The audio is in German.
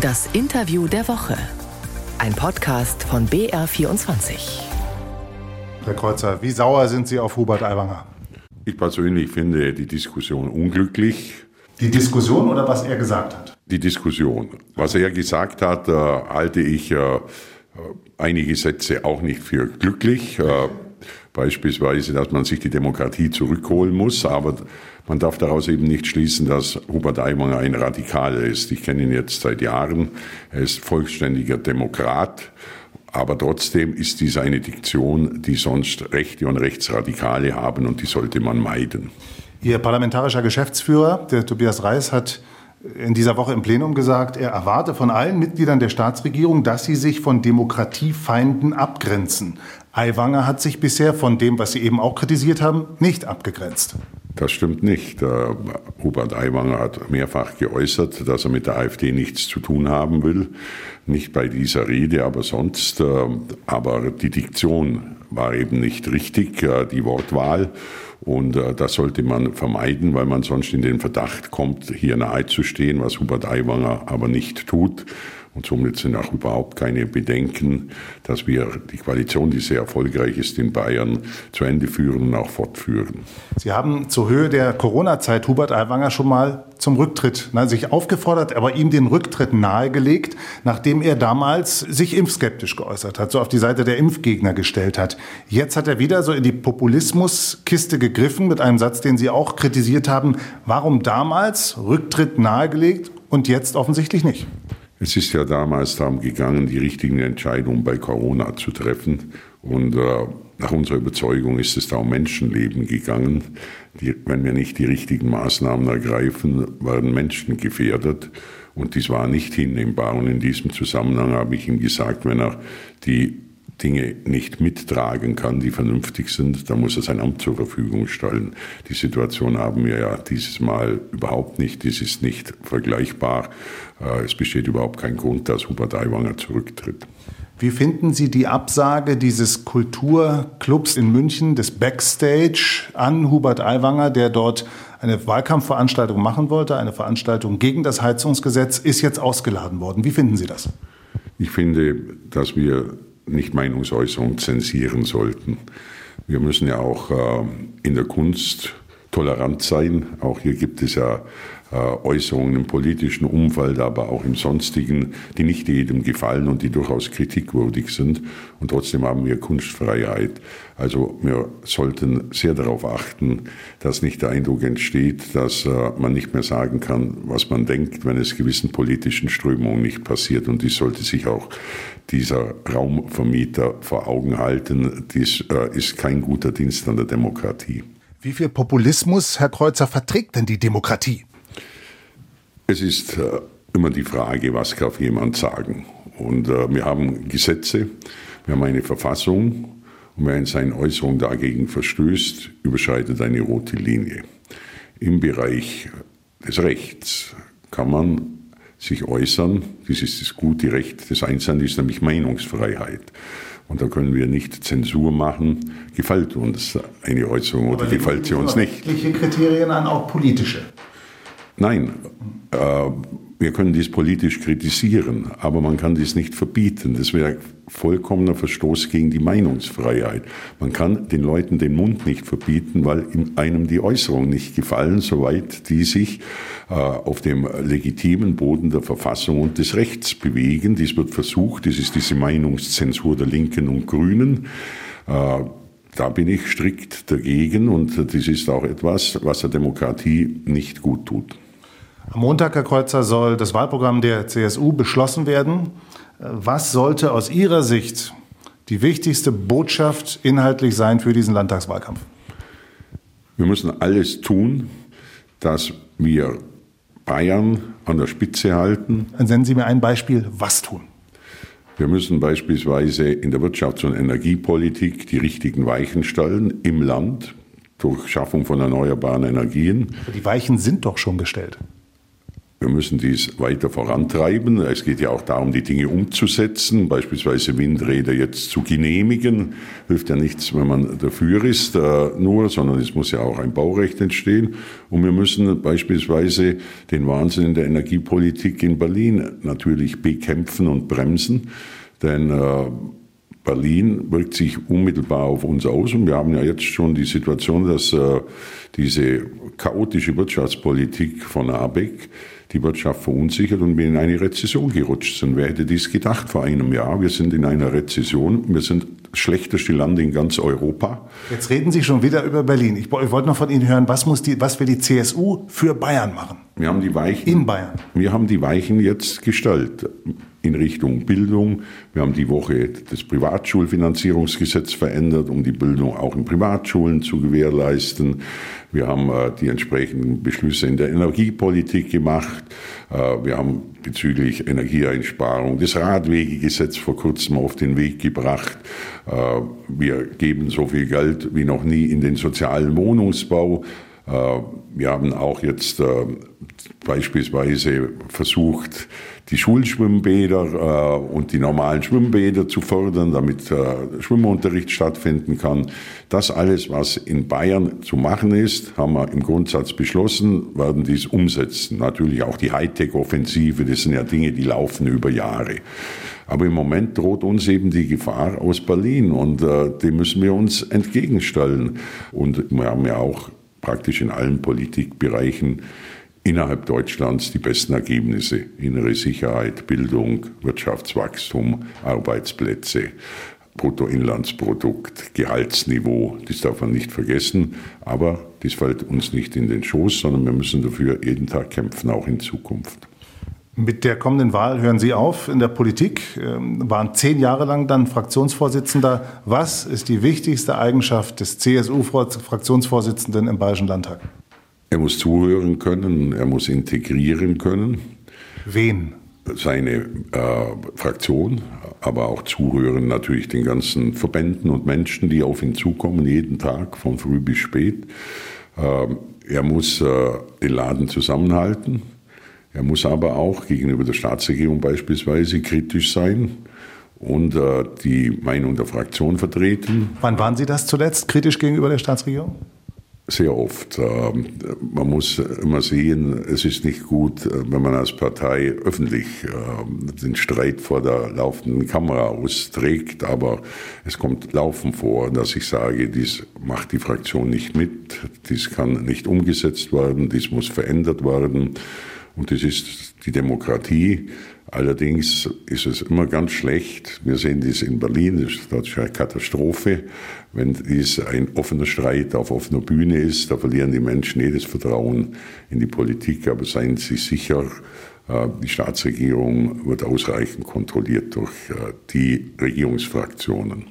Das Interview der Woche. Ein Podcast von BR24. Herr Kreuzer, wie sauer sind Sie auf Hubert Aiwanger? Ich persönlich finde die Diskussion unglücklich. Die Diskussion oder was er gesagt hat? Die Diskussion. Was er gesagt hat, äh, halte ich äh, einige Sätze auch nicht für glücklich. Beispielsweise, dass man sich die Demokratie zurückholen muss, aber man darf daraus eben nicht schließen, dass Hubert Aiwanger ein Radikaler ist. Ich kenne ihn jetzt seit Jahren. Er ist vollständiger Demokrat. Aber trotzdem ist dies eine Diktion, die sonst Rechte und Rechtsradikale haben und die sollte man meiden. Ihr parlamentarischer Geschäftsführer, der Tobias Reis, hat in dieser Woche im Plenum gesagt, er erwarte von allen Mitgliedern der Staatsregierung, dass sie sich von Demokratiefeinden abgrenzen. Aiwanger hat sich bisher von dem, was Sie eben auch kritisiert haben, nicht abgegrenzt. Das stimmt nicht. Uh, Hubert Aiwanger hat mehrfach geäußert, dass er mit der AfD nichts zu tun haben will. Nicht bei dieser Rede, aber sonst. Uh, aber die Diktion war eben nicht richtig, uh, die Wortwahl. Und äh, das sollte man vermeiden, weil man sonst in den Verdacht kommt, hier nahe zu stehen, was Hubert Aiwanger aber nicht tut. Und somit sind auch überhaupt keine Bedenken, dass wir die Koalition, die sehr erfolgreich ist in Bayern, zu Ende führen und auch fortführen. Sie haben zur Höhe der Corona-Zeit Hubert Aiwanger schon mal zum Rücktritt na, sich aufgefordert, aber ihm den Rücktritt nahegelegt, nachdem er damals sich impfskeptisch geäußert hat, so auf die Seite der Impfgegner gestellt hat. Jetzt hat er wieder so in die Populismuskiste gegriffen mit einem Satz, den Sie auch kritisiert haben. Warum damals Rücktritt nahegelegt und jetzt offensichtlich nicht? Es ist ja damals darum gegangen, die richtigen Entscheidungen bei Corona zu treffen. Und äh, nach unserer Überzeugung ist es da um Menschenleben gegangen. Die, wenn wir nicht die richtigen Maßnahmen ergreifen, werden Menschen gefährdet. Und dies war nicht hinnehmbar. Und in diesem Zusammenhang habe ich ihm gesagt, wenn er die Dinge nicht mittragen kann, die vernünftig sind, dann muss er sein Amt zur Verfügung stellen. Die Situation haben wir ja dieses Mal überhaupt nicht. Dies ist nicht vergleichbar. Äh, es besteht überhaupt kein Grund, dass Hubert Aiwanger zurücktritt. Wie finden Sie die Absage dieses Kulturclubs in München, des Backstage an Hubert Aiwanger, der dort eine Wahlkampfveranstaltung machen wollte, eine Veranstaltung gegen das Heizungsgesetz, ist jetzt ausgeladen worden. Wie finden Sie das? Ich finde, dass wir nicht Meinungsäußerung zensieren sollten. Wir müssen ja auch äh, in der Kunst tolerant sein. Auch hier gibt es ja äh, Äußerungen im politischen Umfeld, aber auch im sonstigen, die nicht jedem gefallen und die durchaus kritikwürdig sind. Und trotzdem haben wir Kunstfreiheit. Also wir sollten sehr darauf achten, dass nicht der Eindruck entsteht, dass äh, man nicht mehr sagen kann, was man denkt, wenn es gewissen politischen Strömungen nicht passiert. Und dies sollte sich auch dieser Raumvermieter vor Augen halten. Dies äh, ist kein guter Dienst an der Demokratie. Wie viel Populismus, Herr Kreuzer, verträgt denn die Demokratie? Es ist äh, immer die Frage, was darf jemand sagen. Und äh, wir haben Gesetze, wir haben eine Verfassung und wer in seinen Äußerungen dagegen verstößt, überschreitet eine rote Linie. Im Bereich des Rechts kann man sich äußern. Das ist das gute Recht des Einzelnen, ist nämlich Meinungsfreiheit. Und da können wir nicht Zensur machen. Gefällt uns eine Äußerung oder gefällt sie uns nicht? Kriterien an, auch politische? Nein, äh, wir können dies politisch kritisieren, aber man kann dies nicht verbieten. Das wäre vollkommener Verstoß gegen die Meinungsfreiheit. Man kann den Leuten den Mund nicht verbieten, weil einem die Äußerungen nicht gefallen, soweit die sich äh, auf dem legitimen Boden der Verfassung und des Rechts bewegen. Dies wird versucht, das ist diese Meinungszensur der Linken und Grünen. Äh, da bin ich strikt dagegen und das ist auch etwas, was der Demokratie nicht gut tut. Am Montag, Herr Kreuzer, soll das Wahlprogramm der CSU beschlossen werden. Was sollte aus Ihrer Sicht die wichtigste Botschaft inhaltlich sein für diesen Landtagswahlkampf? Wir müssen alles tun, dass wir Bayern an der Spitze halten. Dann nennen Sie mir ein Beispiel, was tun? Wir müssen beispielsweise in der Wirtschafts- und Energiepolitik die richtigen Weichen stellen im Land durch Schaffung von erneuerbaren Energien. Die Weichen sind doch schon gestellt. Wir müssen dies weiter vorantreiben. Es geht ja auch darum, die Dinge umzusetzen, beispielsweise Windräder jetzt zu genehmigen. Hilft ja nichts, wenn man dafür ist, äh, nur, sondern es muss ja auch ein Baurecht entstehen. Und wir müssen beispielsweise den Wahnsinn in der Energiepolitik in Berlin natürlich bekämpfen und bremsen. Denn äh, Berlin wirkt sich unmittelbar auf uns aus und wir haben ja jetzt schon die Situation, dass äh, diese chaotische Wirtschaftspolitik von Abeck die Wirtschaft verunsichert und wir in eine Rezession gerutscht sind. Wer hätte dies gedacht vor einem Jahr? Wir sind in einer Rezession. Wir sind das schlechteste Land in ganz Europa. Jetzt reden Sie schon wieder über Berlin. Ich, ich wollte noch von Ihnen hören, was, muss die, was will die CSU für Bayern machen? Wir haben die Weichen. In Bayern. Wir haben die Weichen jetzt gestellt in Richtung Bildung. Wir haben die Woche das Privatschulfinanzierungsgesetz verändert, um die Bildung auch in Privatschulen zu gewährleisten. Wir haben äh, die entsprechenden Beschlüsse in der Energiepolitik gemacht. Äh, wir haben bezüglich Energieeinsparung das Radwegegesetz vor kurzem auf den Weg gebracht. Äh, wir geben so viel Geld wie noch nie in den sozialen Wohnungsbau. Äh, wir haben auch jetzt äh, beispielsweise versucht, die Schulschwimmbäder äh, und die normalen Schwimmbäder zu fördern, damit Schwimmunterricht stattfinden kann. Das alles, was in Bayern zu machen ist, haben wir im Grundsatz beschlossen, werden dies umsetzen. Natürlich auch die Hightech-Offensive, das sind ja Dinge, die laufen über Jahre. Aber im Moment droht uns eben die Gefahr aus Berlin und äh, dem müssen wir uns entgegenstellen. Und wir haben ja auch praktisch in allen Politikbereichen innerhalb Deutschlands die besten Ergebnisse. Innere Sicherheit, Bildung, Wirtschaftswachstum, Arbeitsplätze, Bruttoinlandsprodukt, Gehaltsniveau, das darf man nicht vergessen. Aber das fällt uns nicht in den Schoß, sondern wir müssen dafür jeden Tag kämpfen, auch in Zukunft. Mit der kommenden Wahl hören Sie auf in der Politik, ähm, waren zehn Jahre lang dann Fraktionsvorsitzender. Was ist die wichtigste Eigenschaft des CSU-Fraktionsvorsitzenden im Bayerischen Landtag? Er muss zuhören können, er muss integrieren können. Wen? Seine äh, Fraktion, aber auch zuhören natürlich den ganzen Verbänden und Menschen, die auf ihn zukommen, jeden Tag, von früh bis spät. Äh, er muss äh, den Laden zusammenhalten er muss aber auch gegenüber der Staatsregierung beispielsweise kritisch sein und äh, die Meinung der Fraktion vertreten. Wann waren Sie das zuletzt kritisch gegenüber der Staatsregierung? Sehr oft. Ähm, man muss immer sehen, es ist nicht gut, äh, wenn man als Partei öffentlich ähm, den Streit vor der laufenden Kamera austrägt, aber es kommt laufen vor, dass ich sage, dies macht die Fraktion nicht mit, dies kann nicht umgesetzt werden, dies muss verändert werden. Und das ist die Demokratie. Allerdings ist es immer ganz schlecht. Wir sehen das in Berlin, das ist eine Katastrophe. Wenn dies ein offener Streit auf offener Bühne ist, da verlieren die Menschen jedes Vertrauen in die Politik. Aber seien Sie sicher, äh, die Staatsregierung wird ausreichend kontrolliert durch äh, die Regierungsfraktionen.